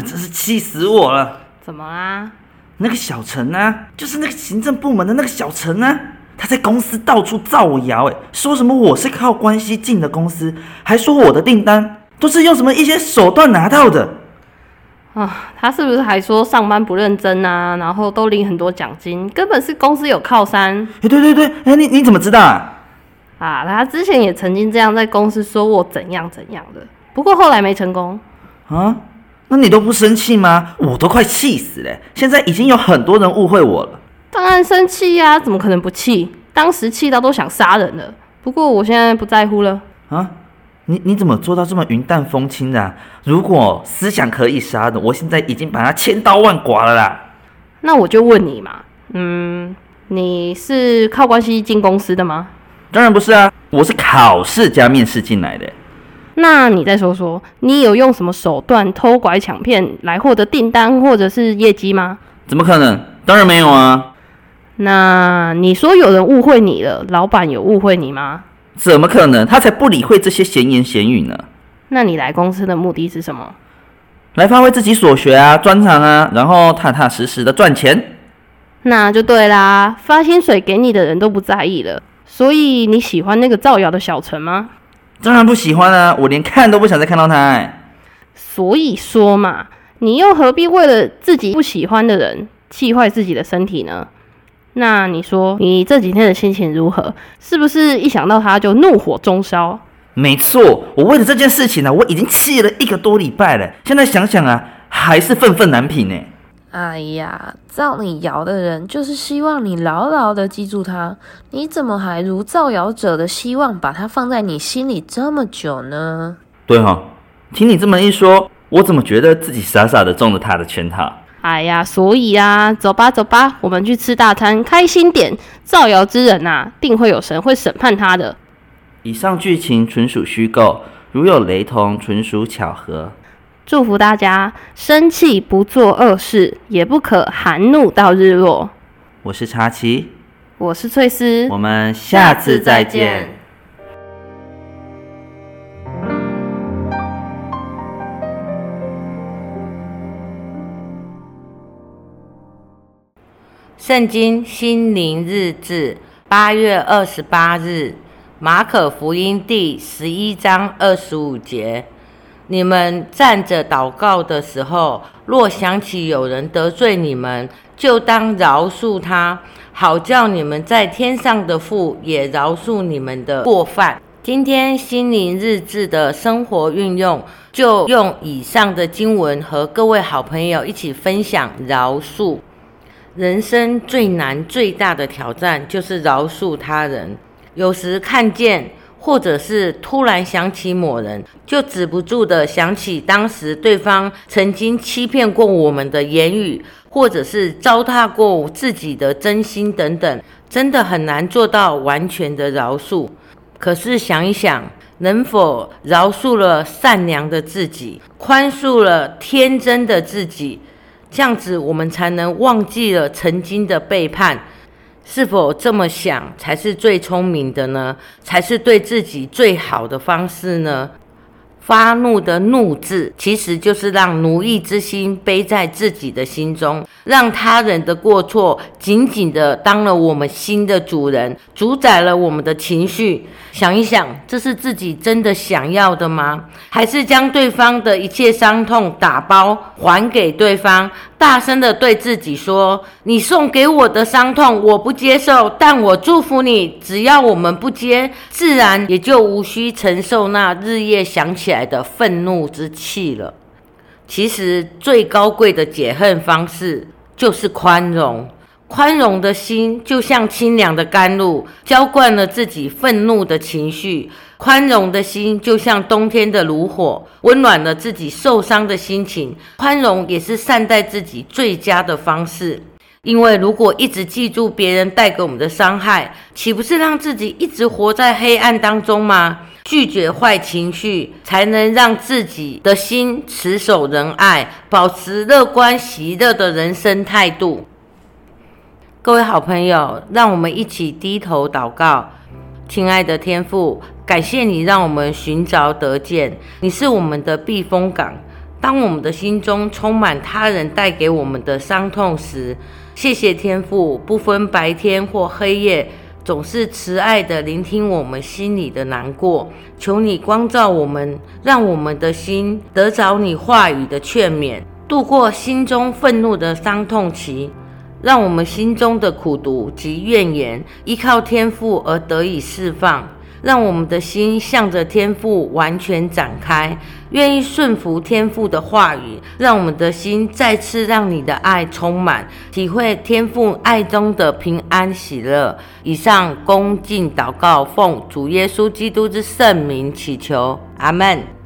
啊，真是气死我了！怎么啦？那个小陈啊，就是那个行政部门的那个小陈啊，他在公司到处造谣，哎，说什么我是靠关系进的公司，还说我的订单都是用什么一些手段拿到的。啊，他是不是还说上班不认真啊？然后都领很多奖金，根本是公司有靠山。哎，对对对，哎，你你怎么知道啊？啊，他之前也曾经这样在公司说我怎样怎样的，不过后来没成功。啊，那你都不生气吗？我都快气死了！现在已经有很多人误会我了。当然生气呀，怎么可能不气？当时气到都想杀人了。不过我现在不在乎了。啊，你你怎么做到这么云淡风轻的？如果思想可以杀的，我现在已经把他千刀万剐了啦。那我就问你嘛，嗯，你是靠关系进公司的吗？当然不是啊，我是考试加面试进来的。那你再说说，你有用什么手段偷拐抢骗来获得订单或者是业绩吗？怎么可能？当然没有啊。那你说有人误会你了，老板有误会你吗？怎么可能？他才不理会这些闲言闲语呢。那你来公司的目的是什么？来发挥自己所学啊，专长啊，然后踏踏实实的赚钱。那就对啦，发薪水给你的人都不在意了，所以你喜欢那个造谣的小陈吗？当然不喜欢啊！我连看都不想再看到他。所以说嘛，你又何必为了自己不喜欢的人，气坏自己的身体呢？那你说你这几天的心情如何？是不是一想到他就怒火中烧？没错，我为了这件事情呢，我已经气了一个多礼拜了。现在想想啊，还是愤愤难平呢。哎呀，造你谣的人就是希望你牢牢的记住他，你怎么还如造谣者的希望把他放在你心里这么久呢？对哈，听你这么一说，我怎么觉得自己傻傻的中了他的圈套？哎呀，所以啊，走吧走吧，我们去吃大餐，开心点。造谣之人呐，定会有神会审判他的。以上剧情纯属虚构，如有雷同，纯属巧合。祝福大家生气不做恶事，也不可含怒到日落。我是查奇，我是翠丝，我们下次再见。圣经心灵日志，八月二十八日，马可福音第十一章二十五节。你们站着祷告的时候，若想起有人得罪你们，就当饶恕他，好叫你们在天上的父也饶恕你们的过犯。今天心灵日志的生活运用，就用以上的经文和各位好朋友一起分享饶恕。人生最难、最大的挑战就是饶恕他人。有时看见。或者是突然想起某人，就止不住的想起当时对方曾经欺骗过我们的言语，或者是糟蹋过自己的真心等等，真的很难做到完全的饶恕。可是想一想，能否饶恕了善良的自己，宽恕了天真的自己，这样子我们才能忘记了曾经的背叛。是否这么想才是最聪明的呢？才是对自己最好的方式呢？发怒的怒字，其实就是让奴役之心背在自己的心中，让他人的过错紧紧的当了我们心的主人，主宰了我们的情绪。想一想，这是自己真的想要的吗？还是将对方的一切伤痛打包还给对方，大声的对自己说：“你送给我的伤痛，我不接受，但我祝福你。只要我们不接，自然也就无需承受那日夜想起来的愤怒之气了。”其实最高贵的解恨方式就是宽容。宽容的心就像清凉的甘露，浇灌了自己愤怒的情绪；宽容的心就像冬天的炉火，温暖了自己受伤的心情。宽容也是善待自己最佳的方式，因为如果一直记住别人带给我们的伤害，岂不是让自己一直活在黑暗当中吗？拒绝坏情绪，才能让自己的心持守仁爱，保持乐观喜乐的人生态度。各位好朋友，让我们一起低头祷告。亲爱的天父，感谢你让我们寻找得见，你是我们的避风港。当我们的心中充满他人带给我们的伤痛时，谢谢天父，不分白天或黑夜，总是慈爱的聆听我们心里的难过。求你光照我们，让我们的心得着你话语的劝勉，度过心中愤怒的伤痛期。让我们心中的苦毒及怨言，依靠天父而得以释放。让我们的心向着天父完全展开，愿意顺服天父的话语。让我们的心再次让你的爱充满，体会天父爱中的平安喜乐。以上恭敬祷告，奉主耶稣基督之圣名祈求，阿门。